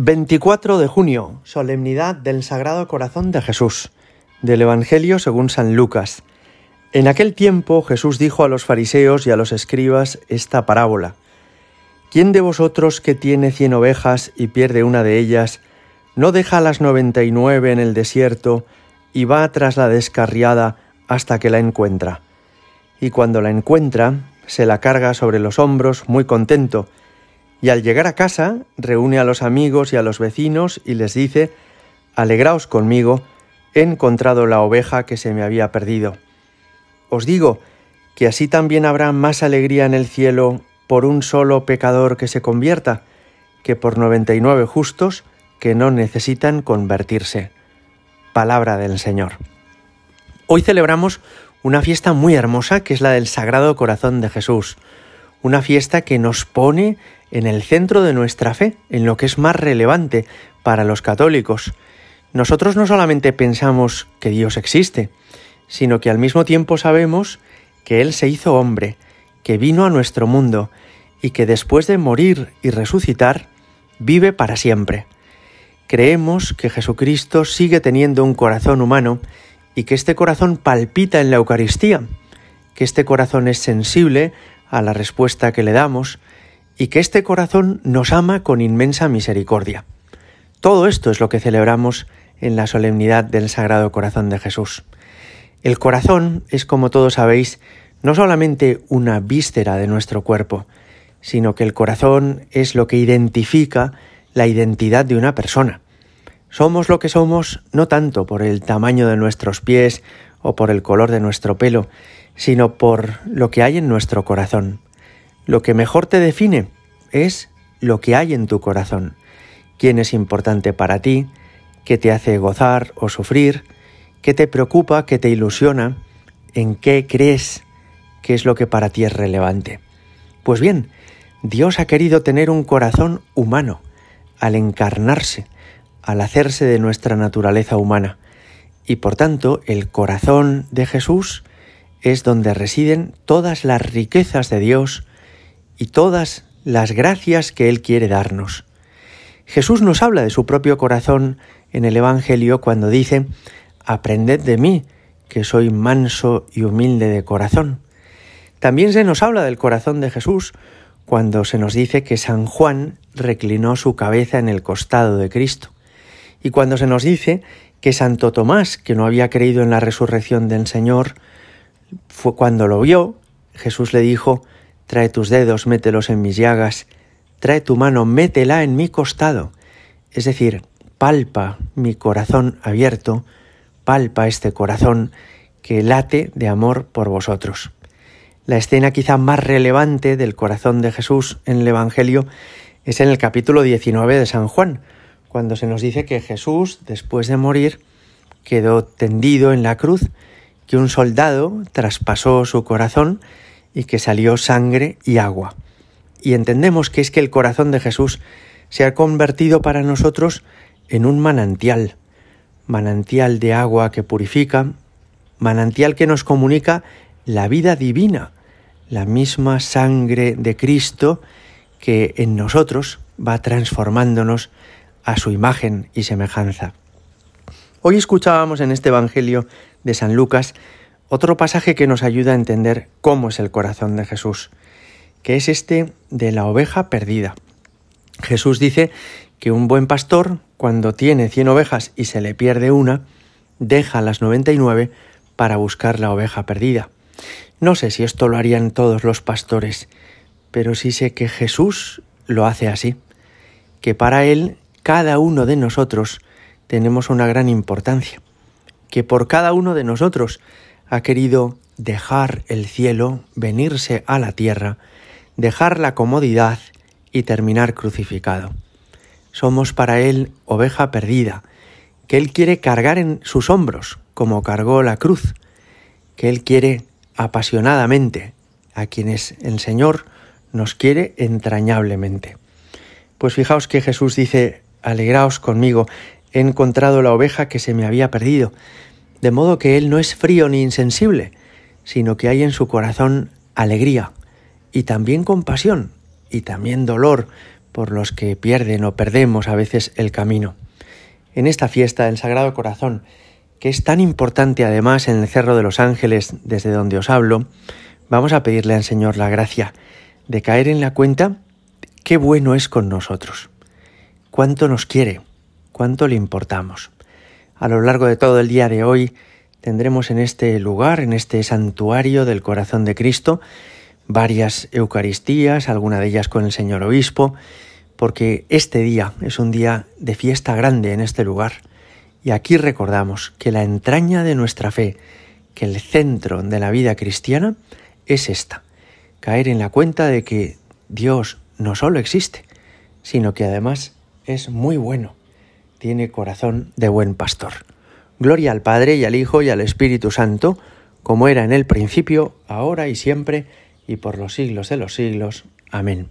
24 de junio, solemnidad del Sagrado Corazón de Jesús, del Evangelio según San Lucas. En aquel tiempo Jesús dijo a los fariseos y a los escribas esta parábola. ¿Quién de vosotros que tiene cien ovejas y pierde una de ellas, no deja las noventa y nueve en el desierto y va tras la descarriada hasta que la encuentra? Y cuando la encuentra, se la carga sobre los hombros muy contento, y al llegar a casa reúne a los amigos y a los vecinos y les dice, Alegraos conmigo, he encontrado la oveja que se me había perdido. Os digo que así también habrá más alegría en el cielo por un solo pecador que se convierta, que por noventa y nueve justos que no necesitan convertirse. Palabra del Señor. Hoy celebramos una fiesta muy hermosa que es la del Sagrado Corazón de Jesús, una fiesta que nos pone en el centro de nuestra fe, en lo que es más relevante para los católicos. Nosotros no solamente pensamos que Dios existe, sino que al mismo tiempo sabemos que Él se hizo hombre, que vino a nuestro mundo y que después de morir y resucitar, vive para siempre. Creemos que Jesucristo sigue teniendo un corazón humano y que este corazón palpita en la Eucaristía, que este corazón es sensible a la respuesta que le damos y que este corazón nos ama con inmensa misericordia. Todo esto es lo que celebramos en la solemnidad del Sagrado Corazón de Jesús. El corazón es, como todos sabéis, no solamente una víscera de nuestro cuerpo, sino que el corazón es lo que identifica la identidad de una persona. Somos lo que somos no tanto por el tamaño de nuestros pies o por el color de nuestro pelo, sino por lo que hay en nuestro corazón. Lo que mejor te define es lo que hay en tu corazón, quién es importante para ti, qué te hace gozar o sufrir, qué te preocupa, qué te ilusiona, en qué crees, qué es lo que para ti es relevante. Pues bien, Dios ha querido tener un corazón humano al encarnarse, al hacerse de nuestra naturaleza humana, y por tanto el corazón de Jesús es donde residen todas las riquezas de Dios y todas las gracias que Él quiere darnos. Jesús nos habla de su propio corazón en el Evangelio cuando dice, Aprended de mí, que soy manso y humilde de corazón. También se nos habla del corazón de Jesús cuando se nos dice que San Juan reclinó su cabeza en el costado de Cristo. Y cuando se nos dice que Santo Tomás, que no había creído en la resurrección del Señor, fue cuando lo vio, Jesús le dijo, Trae tus dedos, mételos en mis llagas, trae tu mano, métela en mi costado. Es decir, palpa mi corazón abierto, palpa este corazón que late de amor por vosotros. La escena quizá más relevante del corazón de Jesús en el Evangelio es en el capítulo 19 de San Juan, cuando se nos dice que Jesús, después de morir, quedó tendido en la cruz que un soldado traspasó su corazón y que salió sangre y agua. Y entendemos que es que el corazón de Jesús se ha convertido para nosotros en un manantial, manantial de agua que purifica, manantial que nos comunica la vida divina, la misma sangre de Cristo que en nosotros va transformándonos a su imagen y semejanza. Hoy escuchábamos en este Evangelio de San Lucas otro pasaje que nos ayuda a entender cómo es el corazón de Jesús, que es este de la oveja perdida. Jesús dice que un buen pastor, cuando tiene cien ovejas y se le pierde una, deja las noventa y nueve para buscar la oveja perdida. No sé si esto lo harían todos los pastores, pero sí sé que Jesús lo hace así, que para Él cada uno de nosotros tenemos una gran importancia que por cada uno de nosotros ha querido dejar el cielo, venirse a la tierra, dejar la comodidad y terminar crucificado. Somos para Él oveja perdida, que Él quiere cargar en sus hombros, como cargó la cruz, que Él quiere apasionadamente, a quienes el Señor nos quiere entrañablemente. Pues fijaos que Jesús dice, alegraos conmigo, he encontrado la oveja que se me había perdido, de modo que Él no es frío ni insensible, sino que hay en su corazón alegría y también compasión y también dolor por los que pierden o perdemos a veces el camino. En esta fiesta del Sagrado Corazón, que es tan importante además en el Cerro de los Ángeles desde donde os hablo, vamos a pedirle al Señor la gracia de caer en la cuenta qué bueno es con nosotros, cuánto nos quiere, cuánto le importamos. A lo largo de todo el día de hoy tendremos en este lugar, en este santuario del corazón de Cristo, varias Eucaristías, alguna de ellas con el Señor Obispo, porque este día es un día de fiesta grande en este lugar. Y aquí recordamos que la entraña de nuestra fe, que el centro de la vida cristiana es esta, caer en la cuenta de que Dios no solo existe, sino que además es muy bueno, tiene corazón de buen pastor. Gloria al Padre y al Hijo y al Espíritu Santo, como era en el principio, ahora y siempre, y por los siglos de los siglos. Amén.